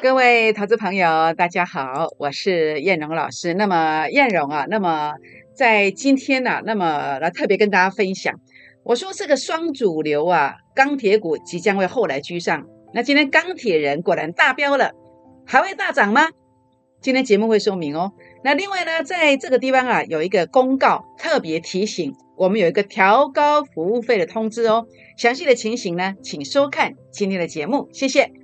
各位投资朋友，大家好，我是燕荣老师。那么燕荣啊，那么在今天呢、那么来特别跟大家分享，我说这个双主流啊，钢铁股即将会后来居上。那今天钢铁人果然大飙了，还会大涨吗？今天节目会说明哦。那另外呢，在这个地方啊，有一个公告特别提醒，我们有一个调高服务费的通知哦。详细的情形呢，请收看今天的节目，谢谢。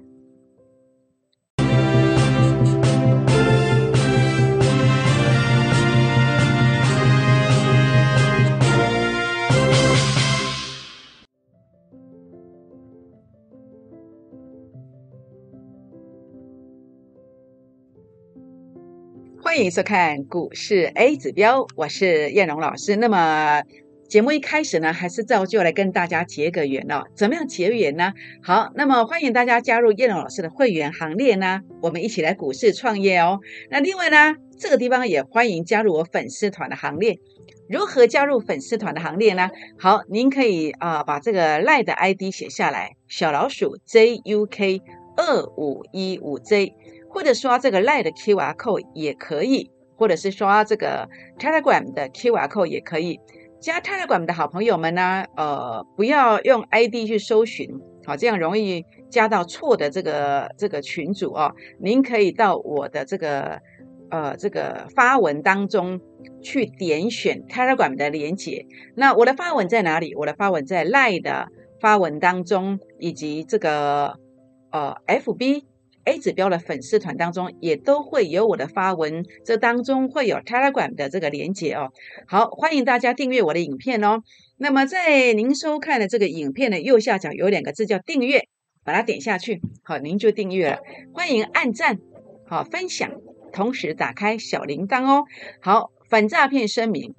欢迎收看股市 A 指标，我是燕荣老师。那么节目一开始呢，还是照旧来跟大家结个缘哦。怎么样结缘呢？好，那么欢迎大家加入燕荣老师的会员行列呢，我们一起来股市创业哦。那另外呢，这个地方也欢迎加入我粉丝团的行列。如何加入粉丝团的行列呢？好，您可以啊、把这个赖的 ID 写下来，小老鼠 JUK 二五一五 J。或者刷这个 Line 的 QR code 也可以，或者是刷这个 Telegram 的 QR code 也可以。加 Telegram 的好朋友们呢，呃，不要用 ID 去搜寻，好，这样容易加到错的这个这个群组哦。您可以到我的这个呃这个发文当中去点选 Telegram 的连接。那我的发文在哪里？我的发文在 Line 的发文当中，以及这个呃 FB。A 指标的粉丝团当中也都会有我的发文，这当中会有 Telegram 的这个连接哦。好，欢迎大家订阅我的影片哦。那么在您收看的这个影片的右下角有两个字叫订阅，把它点下去，好，您就订阅了。欢迎按赞，好分享，同时打开小铃铛哦。好，反诈骗声明。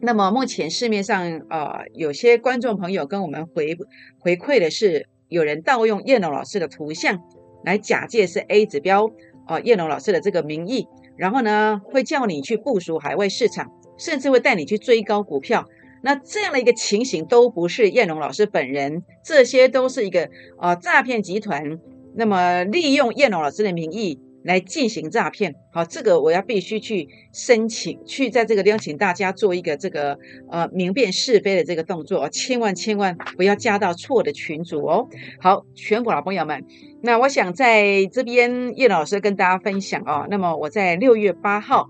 那么目前市面上呃有些观众朋友跟我们回回馈的是，有人盗用叶龙老师的图像。来假借是 A 指标哦，叶龙老师的这个名义，然后呢会叫你去部署海外市场，甚至会带你去追高股票。那这样的一个情形都不是叶龙老师本人，这些都是一个呃诈骗集团，那么利用叶龙老师的名义来进行诈骗。好，这个我要必须去申请，去在这个地方请大家做一个这个呃明辨是非的这个动作，千万千万不要加到错的群组哦。好，全国老朋友们。那我想在这边叶老师跟大家分享哦，那么我在六月八号，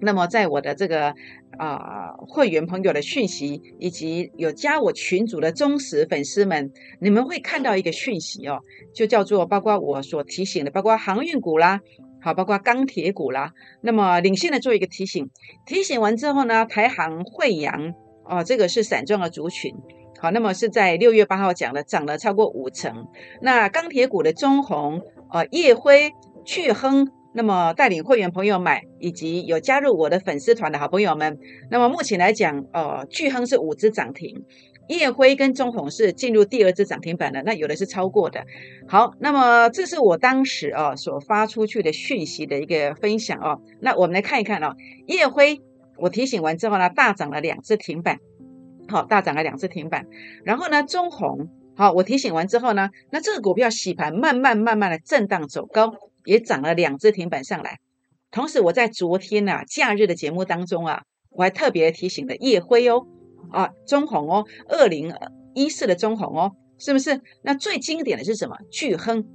那么在我的这个啊、呃、会员朋友的讯息，以及有加我群组的忠实粉丝们，你们会看到一个讯息哦，就叫做包括我所提醒的，包括航运股啦，好，包括钢铁股啦，那么领先的做一个提醒，提醒完之后呢，台航、惠阳哦，这个是散装的族群。好，那么是在六月八号讲的，涨了超过五成。那钢铁股的中红、呃叶辉、巨亨，那么带领会员朋友买，以及有加入我的粉丝团的好朋友们，那么目前来讲，呃巨亨是五只涨停，叶辉跟中红是进入第二只涨停板的，那有的是超过的。好，那么这是我当时啊所发出去的讯息的一个分享哦。那我们来看一看哦，叶辉我提醒完之后呢，大涨了两只停板。好，大涨了两次停板，然后呢，中红好，我提醒完之后呢，那这个股票洗盘慢慢慢慢的震荡走高，也涨了两只停板上来。同时，我在昨天啊假日的节目当中啊，我还特别提醒了叶辉哦，啊中红哦，二零一四的中红哦，是不是？那最经典的是什么？巨亨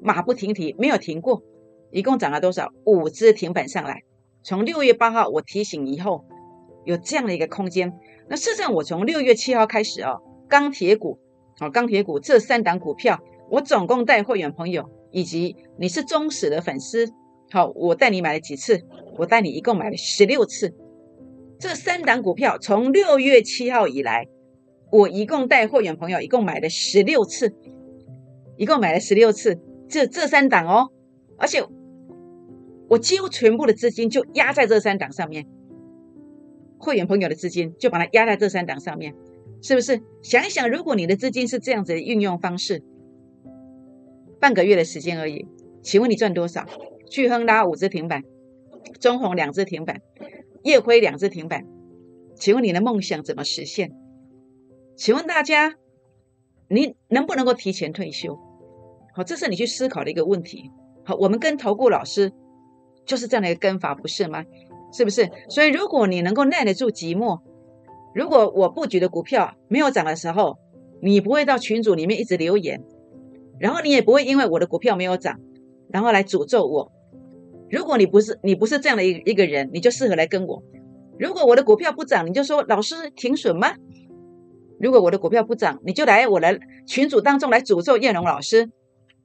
马不停蹄，没有停过，一共涨了多少？五只停板上来。从六月八号我提醒以后，有这样的一个空间。那事实上，我从六月七号开始哦，钢铁股，哦，钢铁股这三档股票，我总共带会员朋友，以及你是忠实的粉丝，好，我带你买了几次？我带你一共买了十六次。这三档股票从六月七号以来，我一共带会员朋友一共买了十六次，一共买了十六次。这这三档哦，而且我几乎全部的资金就压在这三档上面。会员朋友的资金就把它压在这三档上面，是不是？想一想，如果你的资金是这样子的运用方式，半个月的时间而已，请问你赚多少？巨亨拉五只停板，中红两只停板，叶辉两只停板，请问你的梦想怎么实现？请问大家，你能不能够提前退休？好，这是你去思考的一个问题。好，我们跟投顾老师就是这样的一个跟法，不是吗？是不是？所以如果你能够耐得住寂寞，如果我布局的股票没有涨的时候，你不会到群组里面一直留言，然后你也不会因为我的股票没有涨，然后来诅咒我。如果你不是你不是这样的一一个人，你就适合来跟我。如果我的股票不涨，你就说老师停损吗？如果我的股票不涨，你就来我的群组当中来诅咒叶龙老师。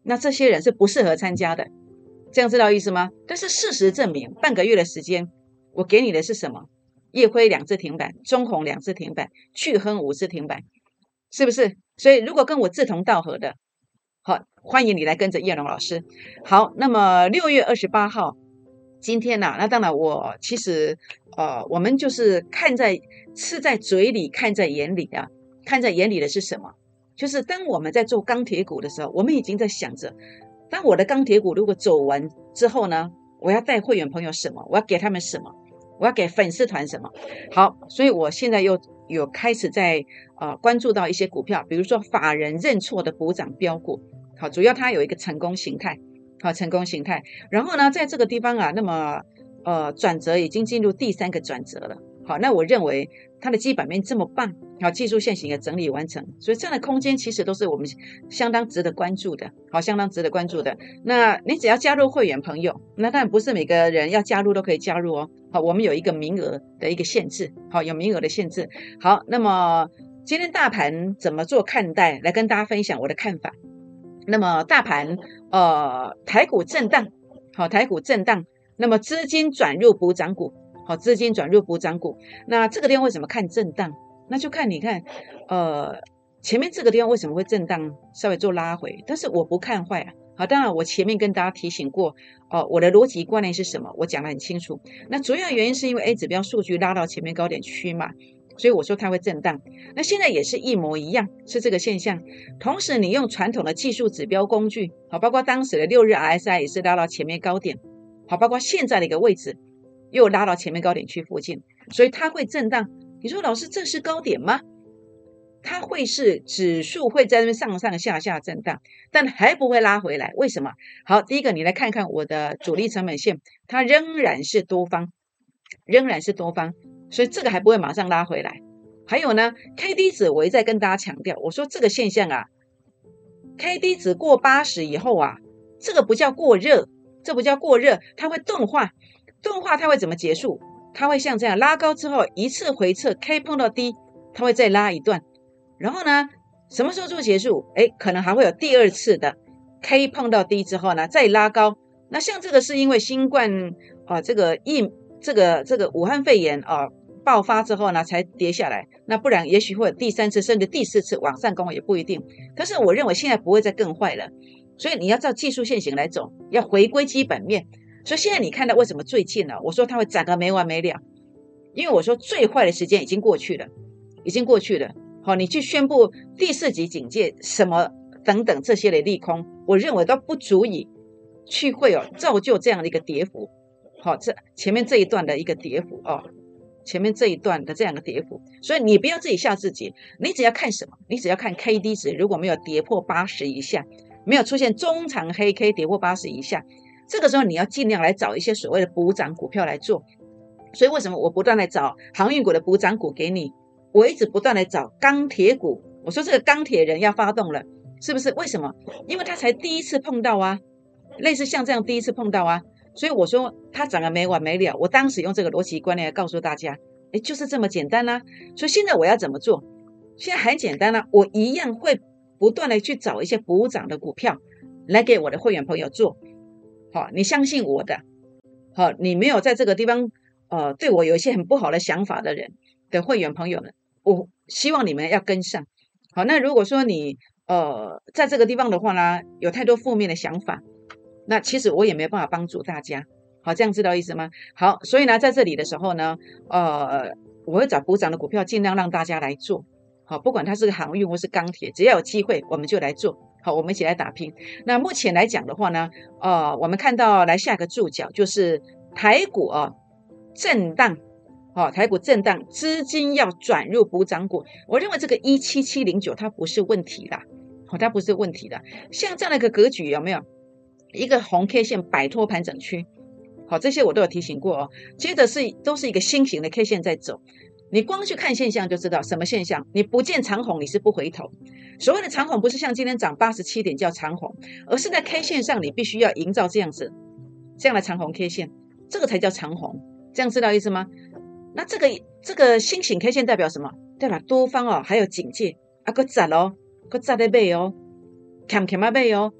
那这些人是不适合参加的，这样知道意思吗？但是事实证明，半个月的时间，我给你的是什么？夜辉两次停板，中红两次停板，去亨五次停板，是不是？所以如果跟我志同道合的，好，欢迎你来跟着叶龙老师。好，那么六月二十八号，今天呢？那当然，我其实呃，我们就是看在吃在嘴里，看在眼里啊。看在眼里的是什么？就是当我们在做钢铁股的时候，我们已经在想着，当我的钢铁股如果走完之后呢，我要带会员朋友什么？我要给他们什么？我要给粉丝团什么？好，所以我现在又有开始在呃关注到一些股票，比如说法人认错的补涨标股，好，主要它有一个成功形态，好，成功形态。然后呢，在这个地方啊，那么呃转折已经进入第三个转折了。好，那我认为它的基本面这么棒，好，技术线型也整理完成，所以这样的空间其实都是我们相当值得关注的，好，相当值得关注的。那你只要加入会员朋友，那当然不是每个人要加入都可以加入哦，好，我们有一个名额的一个限制，好，有名额的限制。好，那么今天大盘怎么做看待？来跟大家分享我的看法。那么大盘，呃，台股震荡，好，台股震荡，那么资金转入补涨股。好，资金转入补涨股，那这个地方为什么看震荡？那就看你看，呃，前面这个地方为什么会震荡，稍微做拉回，但是我不看坏啊。好，当然我前面跟大家提醒过，哦，我的逻辑观念是什么？我讲得很清楚。那主要原因是因为 A 指标数据拉到前面高点区嘛，所以我说它会震荡。那现在也是一模一样，是这个现象。同时，你用传统的技术指标工具，好，包括当时的六日 RSI 也是拉到前面高点，好，包括现在的一个位置。又拉到前面高点区附近，所以它会震荡。你说老师，这是高点吗？它会是指数会在那边上上下下震荡，但还不会拉回来。为什么？好，第一个你来看看我的主力成本线，它仍然是多方，仍然是多方，所以这个还不会马上拉回来。还有呢，K D 值我一再跟大家强调，我说这个现象啊，K D 值过八十以后啊，这个不叫过热，这不叫过热，它会钝化。动画它会怎么结束？它会像这样拉高之后一次回撤，K 碰到低，它会再拉一段，然后呢，什么时候做结束？哎，可能还会有第二次的 K 碰到低之后呢，再拉高。那像这个是因为新冠啊，这个疫这个这个武汉肺炎啊爆发之后呢，才跌下来。那不然也许会有第三次甚至第四次往上攻也不一定。可是我认为现在不会再更坏了，所以你要照技术线型来走，要回归基本面。所以现在你看到为什么最近呢？我说它会涨个没完没了，因为我说最坏的时间已经过去了，已经过去了。好，你去宣布第四级警戒什么等等这些的利空，我认为都不足以去会有造就这样的一个跌幅。好，这前面这一段的一个跌幅哦，前面这一段的这样的跌幅，所以你不要自己吓自己，你只要看什么？你只要看 K D 值，如果没有跌破八十以下，没有出现中长黑 K 跌破八十以下。这个时候你要尽量来找一些所谓的补涨股票来做，所以为什么我不断来找航运股的补涨股给你？我一直不断来找钢铁股。我说这个钢铁人要发动了，是不是？为什么？因为他才第一次碰到啊，类似像这样第一次碰到啊，所以我说他涨得没完没了。我当时用这个逻辑观念来告诉大家，哎，就是这么简单啦。所以现在我要怎么做？现在很简单啦，我一样会不断的去找一些补涨的股票来给我的会员朋友做。好，你相信我的，好，你没有在这个地方，呃，对我有一些很不好的想法的人的会员朋友们，我希望你们要跟上。好，那如果说你呃在这个地方的话呢，有太多负面的想法，那其实我也没有办法帮助大家。好，这样知道意思吗？好，所以呢，在这里的时候呢，呃，我会找补涨的股票，尽量让大家来做。好，不管它是个航运或是钢铁，只要有机会，我们就来做。好，我们一起来打拼。那目前来讲的话呢，呃，我们看到来下一个注脚就是台股啊震荡，哦，台股震荡，资金要转入补涨股。我认为这个一七七零九它不是问题啦，哦，它不是问题的。像这样的一个格局有没有？一个红 K 线摆脱盘整区，好，这些我都有提醒过哦。接着是都是一个新型的 K 线在走，你光去看现象就知道什么现象。你不见长虹，你是不回头。所谓的长虹，不是像今天涨八十七点叫长虹，而是在 K 线上你必须要营造这样子这样的长虹 K 线，这个才叫长虹。这样知道意思吗？那这个这个新型 K 线代表什么？代表多方哦，还有警戒啊，个砸哦，个砸的背哦，看看嘛背哦。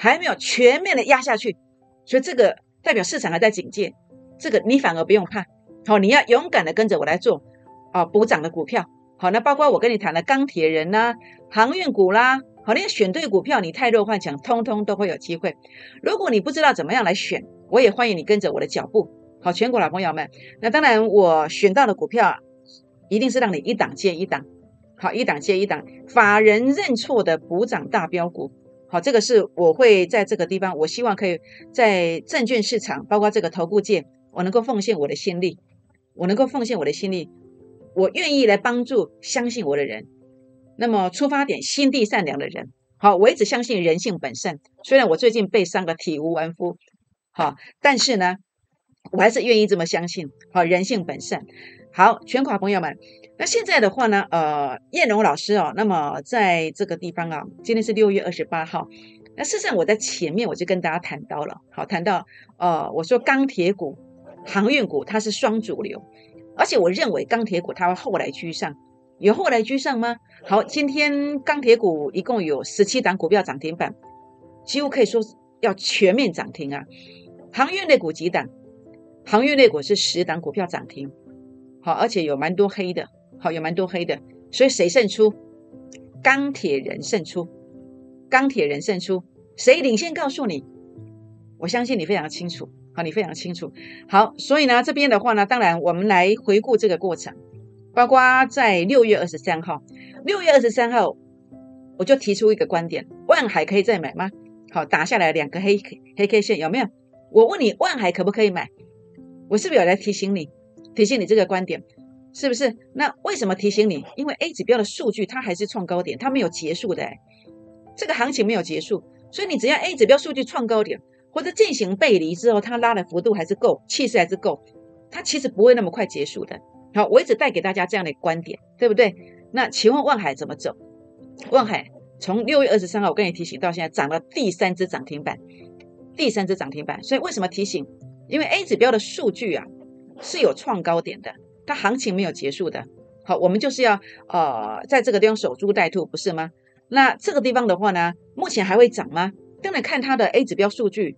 还没有全面的压下去，所以这个代表市场还在警戒，这个你反而不用怕，好，你要勇敢的跟着我来做，啊，补涨的股票，好，那包括我跟你谈的钢铁人呐、航运股啦，好，你选对股票，你太弱幻想，通通都会有机会。如果你不知道怎么样来选，我也欢迎你跟着我的脚步，好，全国老朋友们，那当然我选到的股票一定是让你一档接一档，好，一档接一档，法人认错的补涨大标股。好，这个是我会在这个地方，我希望可以在证券市场，包括这个投顾界，我能够奉献我的心力，我能够奉献我的心力，我愿意来帮助相信我的人。那么出发点心地善良的人，好，我一直相信人性本善。虽然我最近被伤的体无完肤，好，但是呢，我还是愿意这么相信。好，人性本善。好，全款朋友们。那现在的话呢，呃，燕龙老师哦，那么在这个地方啊，今天是六月二十八号。那事实上我在前面我就跟大家谈到了，好，谈到呃，我说钢铁股、航运股它是双主流，而且我认为钢铁股它会后来居上，有后来居上吗？好，今天钢铁股一共有十七档股票涨停板，几乎可以说要全面涨停啊。航运类股几档？航运类股是十档股票涨停，好，而且有蛮多黑的。好，有蛮多黑的，所以谁胜出？钢铁人胜出，钢铁人胜出，谁领先？告诉你，我相信你非常清楚。好，你非常清楚。好，所以呢，这边的话呢，当然我们来回顾这个过程，包括在六月二十三号，六月二十三号，我就提出一个观点：万海可以再买吗？好，打下来两个黑黑 K 线，有没有？我问你，万海可不可以买？我是不是有来提醒你，提醒你这个观点？是不是？那为什么提醒你？因为 A 指标的数据它还是创高点，它没有结束的，这个行情没有结束，所以你只要 A 指标数据创高点或者进行背离之后，它拉的幅度还是够，气势还是够，它其实不会那么快结束的。好，我一直带给大家这样的观点，对不对？那请问万海怎么走？万海从六月二十三号我跟你提醒到现在涨了第三只涨停板，第三只涨停板。所以为什么提醒？因为 A 指标的数据啊是有创高点的。它行情没有结束的，好，我们就是要呃，在这个地方守株待兔，不是吗？那这个地方的话呢，目前还会涨吗？当然看它的 A 指标数据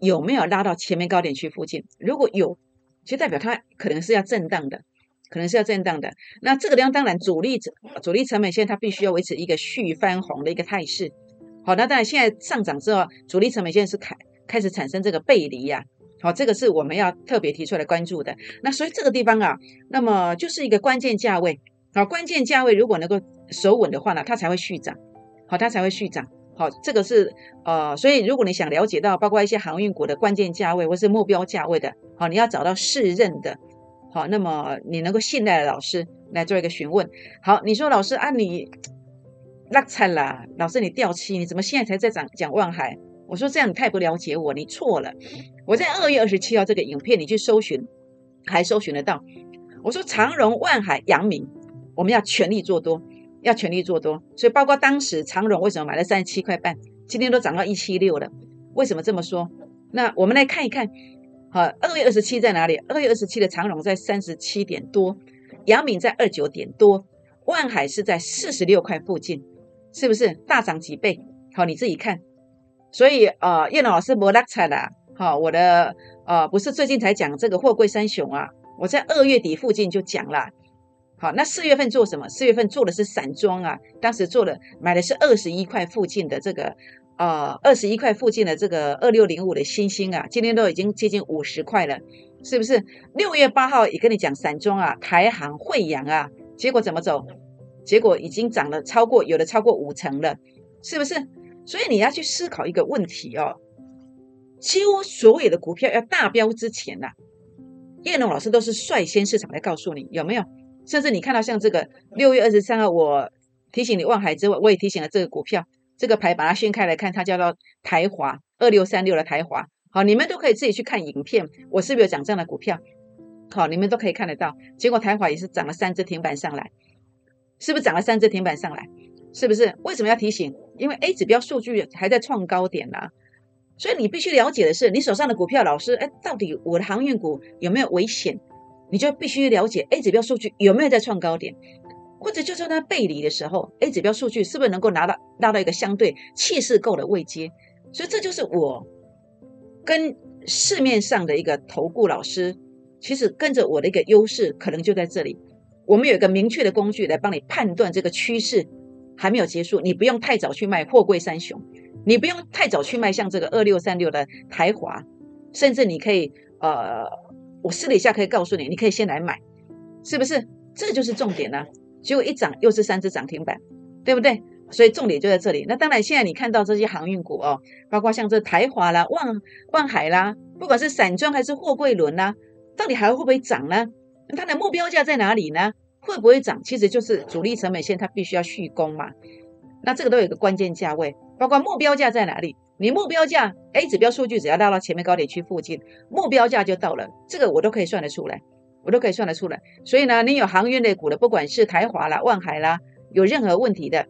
有没有拉到前面高点区附近，如果有，就代表它可能是要震荡的，可能是要震荡的。那这个地方当然主力主力成本线它必须要维持一个续翻红的一个态势。好，那当然现在上涨之后，主力成本线是开开始产生这个背离呀。好，这个是我们要特别提出来关注的。那所以这个地方啊，那么就是一个关键价位。好，关键价位如果能够守稳的话呢，它才会续涨。好，它才会续涨。好，这个是呃，所以如果你想了解到包括一些航运股的关键价位或是目标价位的，好，你要找到适任的，好，那么你能够信赖的老师来做一个询问。好，你说老师啊，你那惨啦，老师你掉期，你怎么现在才在讲讲望海？我说这样你太不了解我，你错了。我在二月二十七号这个影片，你去搜寻，还搜寻得到。我说长荣、万海、阳明，我们要全力做多，要全力做多。所以包括当时长荣为什么买了三十七块半，今天都涨到一七六了。为什么这么说？那我们来看一看，好，二月二十七在哪里？二月二十七的长荣在三十七点多，阳明在二九点多，万海是在四十六块附近，是不是大涨几倍？好，你自己看。所以呃，叶老师没拉彩啦，好，我的呃不是最近才讲这个货柜三雄啊，我在二月底附近就讲了。好，那四月份做什么？四月份做的是散装啊，当时做了买的是二十一块附近的这个呃二十一块附近的这个二六零五的星星啊，今天都已经接近五十块了，是不是？六月八号也跟你讲散装啊，台航、惠阳啊，结果怎么走？结果已经涨了超过有的超过五成了，是不是？所以你要去思考一个问题哦，几乎所有的股票要大标之前呐，叶龙老师都是率先市场来告诉你有没有？甚至你看到像这个六月二十三号，我提醒你望海之外，我也提醒了这个股票，这个牌把它掀开来看，它叫做台华二六三六的台华。好，你们都可以自己去看影片，我是不是有讲这样的股票？好，你们都可以看得到。结果台华也是涨了三只停板上来，是不是涨了三只停板上来？是不是？为什么要提醒？因为 A 指标数据还在创高点呐，所以你必须了解的是，你手上的股票，老师，哎，到底我的航运股有没有危险？你就必须了解 A 指标数据有没有在创高点。或者就算它背离的时候，A 指标数据是不是能够拿到拉到一个相对气势够的位阶？所以这就是我跟市面上的一个投顾老师，其实跟着我的一个优势，可能就在这里。我们有一个明确的工具来帮你判断这个趋势还没有结束，你不用太早去卖货柜三雄，你不用太早去卖像这个二六三六的台华，甚至你可以呃，我私底下可以告诉你，你可以先来买，是不是？这就是重点呢。结果一涨又是三只涨停板，对不对？所以重点就在这里。那当然，现在你看到这些航运股哦，包括像这台华啦、万万海啦，不管是散装还是货柜轮啦，到底还会不会涨呢？它的目标价在哪里呢？会不会涨？其实就是主力成本线，它必须要续攻嘛。那这个都有一个关键价位，包括目标价在哪里？你目标价 A 指标数据只要拉到前面高点区附近，目标价就到了，这个我都可以算得出来。我都可以算得出来，所以呢，你有航运类股的，不管是台华啦、万海啦，有任何问题的，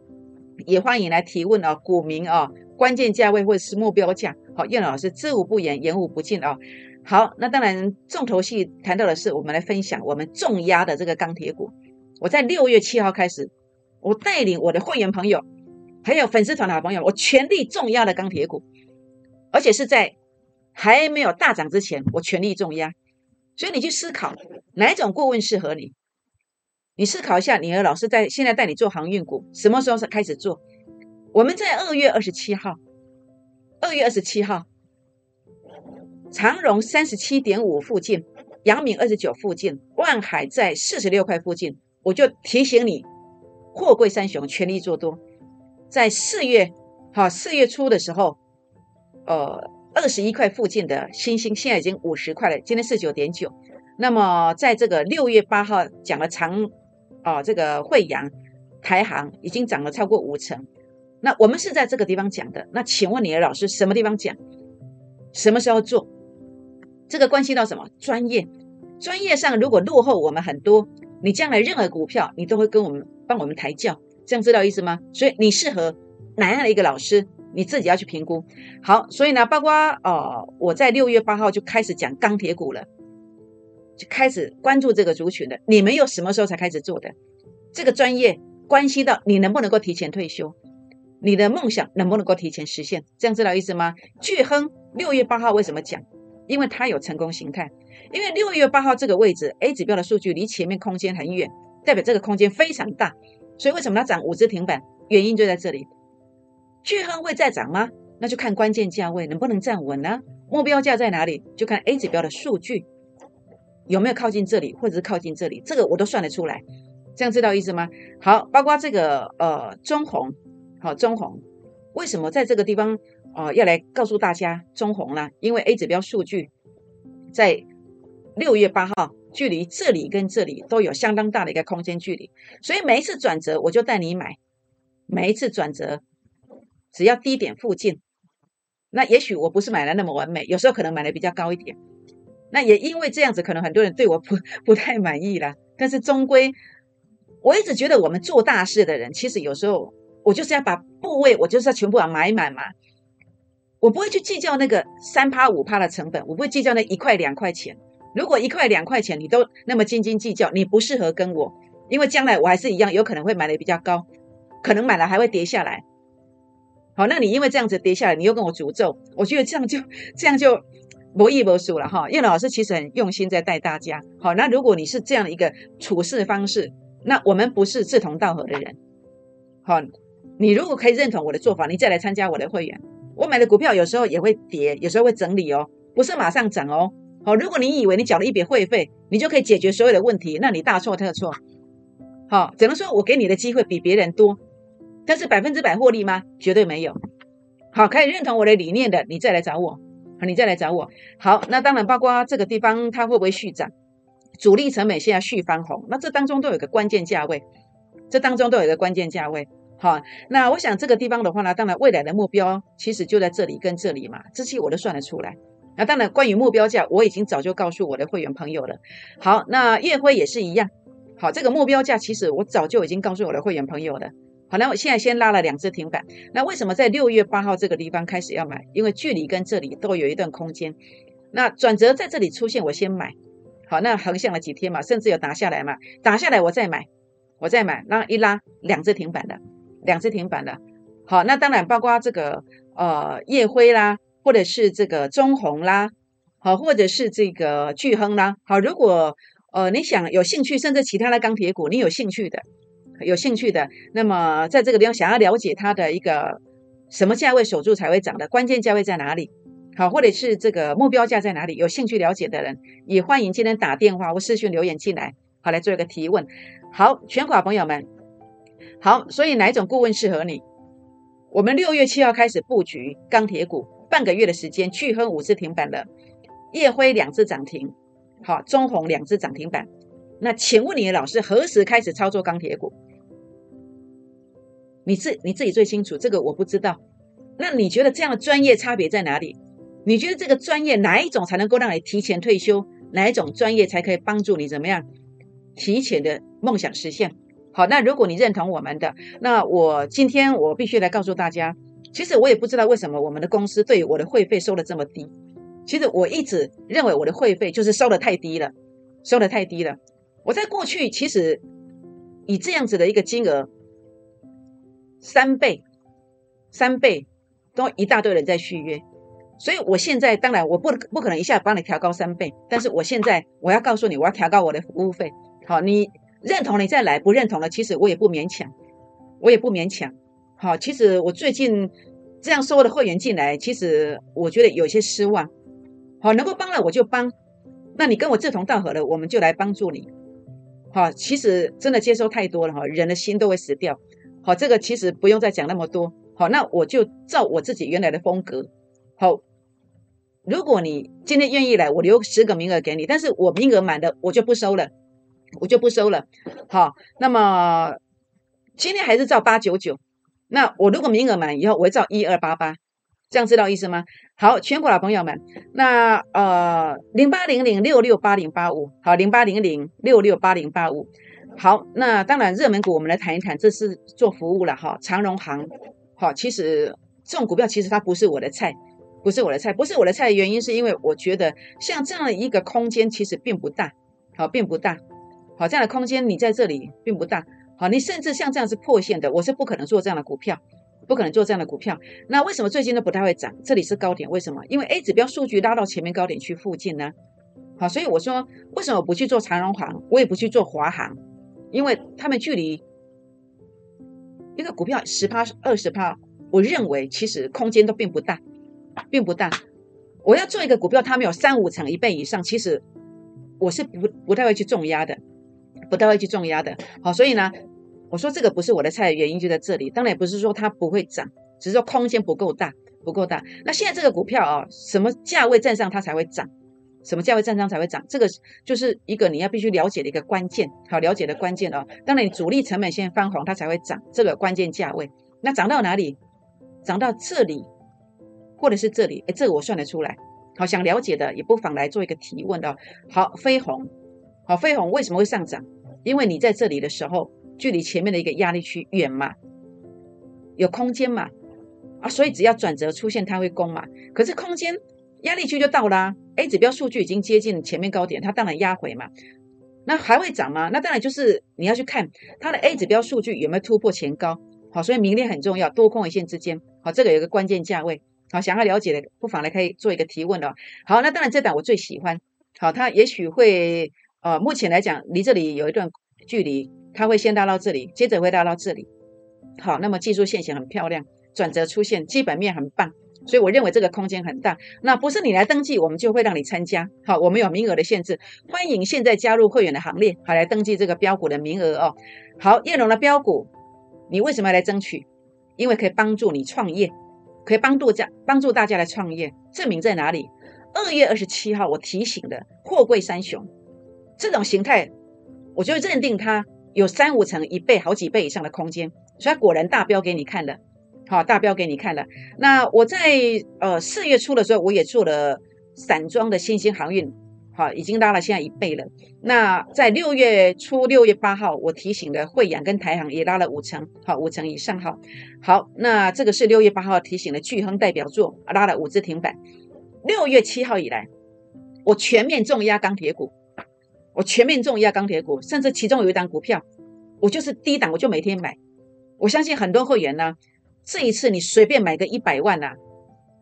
也欢迎来提问哦。股民哦，关键价位或者是目标价，好，叶老师知无不言，言无不尽哦。好，那当然重头戏谈到的是，我们来分享我们重压的这个钢铁股。我在六月七号开始，我带领我的会员朋友，还有粉丝团的好朋友，我全力重压的钢铁股，而且是在还没有大涨之前，我全力重压。所以你去思考哪一种顾问适合你？你思考一下，你和老师在现在带你做航运股，什么时候是开始做？我们在二月二十七号，二月二十七号，长荣三十七点五附近，阳明二十九附近，万海在四十六块附近，我就提醒你，货柜三雄全力做多。在四月，哈，四月初的时候，呃。二十一块附近的星星，现在已经五十块了。今天四九点九。那么在这个六月八号讲了长，哦，这个惠阳、台行已经涨了超过五成。那我们是在这个地方讲的。那请问你的老师什么地方讲？什么时候做？这个关系到什么？专业，专业上如果落后我们很多，你将来任何股票你都会跟我们帮我们抬轿，这样知道意思吗？所以你适合哪样的一个老师？你自己要去评估好，所以呢，包括哦，我在六月八号就开始讲钢铁股了，就开始关注这个族群的。你们又什么时候才开始做的？这个专业关系到你能不能够提前退休，你的梦想能不能够提前实现？这样知道意思吗？巨亨六月八号为什么讲？因为它有成功形态。因为六月八号这个位置 A 指标的数据离前面空间很远，代表这个空间非常大，所以为什么它涨五只停板？原因就在这里。巨亨会再涨吗？那就看关键价位能不能站稳呢？目标价在哪里？就看 A 指标的数据有没有靠近这里，或者是靠近这里，这个我都算得出来。这样知道意思吗？好，包括这个呃中红，好中红，为什么在这个地方哦要来告诉大家中红呢？因为 A 指标数据在六月八号，距离这里跟这里都有相当大的一个空间距离，所以每一次转折我就带你买，每一次转折。只要低点附近，那也许我不是买的那么完美，有时候可能买的比较高一点。那也因为这样子，可能很多人对我不不太满意啦。但是终归，我一直觉得我们做大事的人，其实有时候我就是要把部位，我就是要全部要买满嘛。我不会去计较那个三趴五趴的成本，我不会计较那一块两块钱。如果一块两块钱你都那么斤斤计较，你不适合跟我，因为将来我还是一样，有可能会买的比较高，可能买了还会跌下来。好，那你因为这样子跌下来，你又跟我诅咒，我觉得这样就这样就博弈博输了哈。叶老师其实很用心在带大家。好，那如果你是这样一个处事方式，那我们不是志同道合的人。好，你如果可以认同我的做法，你再来参加我的会员。我买的股票有时候也会跌，有时候会整理哦，不是马上涨哦。好，如果你以为你缴了一笔会费，你就可以解决所有的问题，那你大错特错。好，只能说我给你的机会比别人多。但是百分之百获利吗？绝对没有。好，可以认同我的理念的，你再来找我。好，你再来找我。好，那当然包括这个地方它会不会续涨？主力成本现在续翻红，那这当中都有个关键价位，这当中都有一个关键价位。好，那我想这个地方的话呢，当然未来的目标其实就在这里跟这里嘛，这些我都算得出来。那当然，关于目标价，我已经早就告诉我的会员朋友了。好，那月辉也是一样。好，这个目标价其实我早就已经告诉我的会员朋友了。好，那我现在先拉了两只停板。那为什么在六月八号这个地方开始要买？因为距离跟这里都有一段空间。那转折在这里出现，我先买。好，那横向了几天嘛，甚至有打下来嘛，打下来我再买，我再买，然后一拉两只停板的。两只停板的，好，那当然包括这个呃夜辉啦，或者是这个中红啦，好，或者是这个巨亨啦，好，如果呃你想有兴趣，甚至其他的钢铁股，你有兴趣的，有兴趣的，那么在这个地方想要了解它的一个什么价位守住才会涨的关键价位在哪里，好，或者是这个目标价在哪里，有兴趣了解的人，也欢迎今天打电话或私讯留言进来，好来做一个提问。好，全款朋友们。好，所以哪一种顾问适合你？我们六月七号开始布局钢铁股，半个月的时间，巨亨五次停板了，夜辉两次涨停，好，中红两次涨停板。那请问你的老师何时开始操作钢铁股？你自你自己最清楚，这个我不知道。那你觉得这样的专业差别在哪里？你觉得这个专业哪一种才能够让你提前退休？哪一种专业才可以帮助你怎么样提前的梦想实现？好，那如果你认同我们的，那我今天我必须来告诉大家，其实我也不知道为什么我们的公司对我的会费收的这么低。其实我一直认为我的会费就是收的太低了，收的太低了。我在过去其实以这样子的一个金额，三倍、三倍都一大堆人在续约，所以我现在当然我不不可能一下帮你调高三倍，但是我现在我要告诉你，我要调高我的服务费。好，你。认同你再来，不认同了，其实我也不勉强，我也不勉强。好，其实我最近这样收的会员进来，其实我觉得有些失望。好，能够帮了我就帮，那你跟我志同道合的，我们就来帮助你。好，其实真的接收太多了哈，人的心都会死掉。好，这个其实不用再讲那么多。好，那我就照我自己原来的风格。好，如果你今天愿意来，我留十个名额给你，但是我名额满的，我就不收了。我就不收了，好，那么今天还是照八九九，那我如果名额满以后，我会照一二八八，这样知道意思吗？好，全国老朋友们，那呃零八零零六六八零八五，好，零八零零六六八零八五，好，那当然热门股我们来谈一谈，这是做服务了哈，长荣行，好，其实这种股票其实它不是我的菜，不是我的菜，不是我的菜原因是因为我觉得像这样的一个空间其实并不大，好，并不大。好，这样的空间你在这里并不大。好，你甚至像这样是破线的，我是不可能做这样的股票，不可能做这样的股票。那为什么最近都不太会涨？这里是高点，为什么？因为 A 指标数据拉到前面高点去附近呢？好，所以我说为什么不去做长荣行，我也不去做华航，因为他们距离一个股票十趴二十趴，我认为其实空间都并不大，并不大。我要做一个股票，它没有三五成一倍以上，其实我是不不太会去重压的。不太会去重压的，好，所以呢，我说这个不是我的菜，原因就在这里。当然也不是说它不会涨，只是说空间不够大，不够大。那现在这个股票啊，什么价位站上它才会涨？什么价位站上才会涨？这个就是一个你要必须了解的一个关键，好，了解的关键哦。当然，主力成本先翻红，它才会涨。这个关键价位，那涨到哪里？涨到这里，或者是这里？哎，这个我算得出来。好，想了解的也不妨来做一个提问的。好，飞鸿，好，飞鸿为什么会上涨？因为你在这里的时候，距离前面的一个压力区远嘛，有空间嘛，啊，所以只要转折出现，它会攻嘛。可是空间压力区就到啦，A 指标数据已经接近前面高点，它当然压回嘛。那还会涨吗？那当然就是你要去看它的 A 指标数据有没有突破前高。好，所以明天很重要，多空一线之间，好，这个有一个关键价位。好，想要了解的不妨来可以做一个提问哦。好，那当然这档我最喜欢，好，它也许会。呃，目前来讲，离这里有一段距离，它会先拉到这里，接着会拉到这里。好，那么技术线型很漂亮，转折出现，基本面很棒，所以我认为这个空间很大。那不是你来登记，我们就会让你参加。好，我们有名额的限制，欢迎现在加入会员的行列，好来登记这个标股的名额哦。好，叶龙的标股，你为什么要来争取？因为可以帮助你创业，可以帮助家帮助大家来创业。证明在哪里？二月二十七号我提醒的货柜三雄。这种形态，我就认定它有三五成、一倍、好几倍以上的空间，所以果然大标给你看了，好，大标给你看了。那我在呃四月初的时候，我也做了散装的新兴航运。好，已经拉了现在一倍了。那在六月初，六月八号，我提醒的汇阳跟台航也拉了五成，好，五成以上。好，好，那这个是六月八号提醒的巨亨代表作，拉了五只停板。六月七号以来，我全面重压钢铁股，我全面重压钢铁股，甚至其中有一档股票，我就是低档，我就每天买。我相信很多会员呢，这一次你随便买个一百万呐，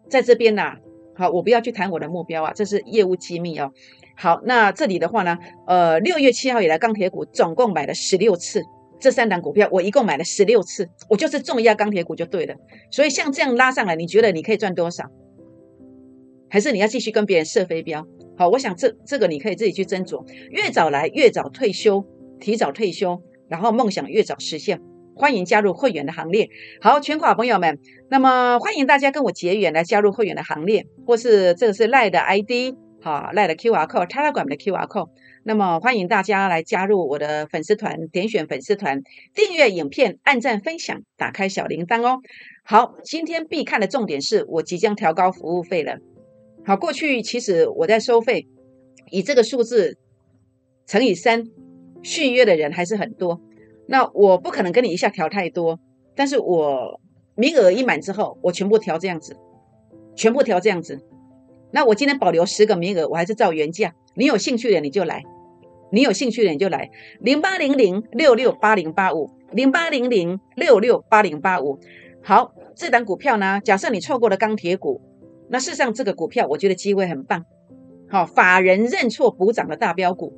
在这边呐。好，我不要去谈我的目标啊，这是业务机密哦。好，那这里的话呢，呃，六月七号以来，钢铁股总共买了十六次，这三档股票我一共买了十六次，我就是重压钢铁股就对了。所以像这样拉上来，你觉得你可以赚多少？还是你要继续跟别人设飞镖？好，我想这这个你可以自己去斟酌，越早来越早退休，提早退休，然后梦想越早实现。欢迎加入会员的行列。好，全款朋友们，那么欢迎大家跟我结缘来加入会员的行列，或是这个是赖的 ID，好，赖的 QR code，Telegram 的 QR code。那么欢迎大家来加入我的粉丝团，点选粉丝团订阅影片，按赞分享，打开小铃铛哦。好，今天必看的重点是我即将调高服务费了。好，过去其实我在收费，以这个数字乘以三，续约的人还是很多。那我不可能跟你一下调太多，但是我名额一满之后，我全部调这样子，全部调这样子。那我今天保留十个名额，我还是照原价。你有兴趣的你就来，你有兴趣的你就来。零八零零六六八零八五，零八零零六六八零八五。好，这档股票呢，假设你错过了钢铁股，那事实上这个股票我觉得机会很棒。好，法人认错补涨的大标股。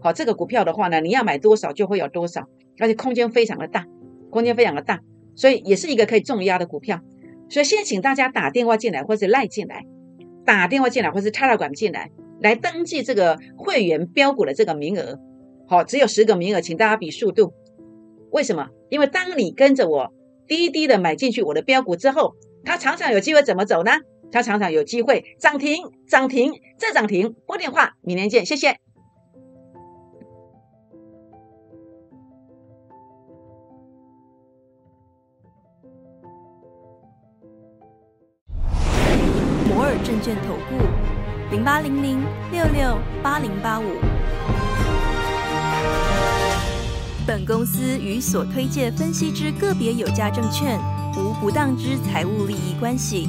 好，这个股票的话呢，你要买多少就会有多少。而且空间非常的大，空间非常的大，所以也是一个可以重压的股票。所以先请大家打电话进来，或者赖进来，打电话进来，或是插 a 管进来，来登记这个会员标股的这个名额。好，只有十个名额，请大家比速度。为什么？因为当你跟着我滴滴的买进去我的标股之后，它常常有机会怎么走呢？它常常有机会涨停，涨停再涨停。拨电话，明年见，谢谢。摩尔证券投顾零八零零六六八零八五。本公司与所推介分析之个别有价证券无不当之财务利益关系。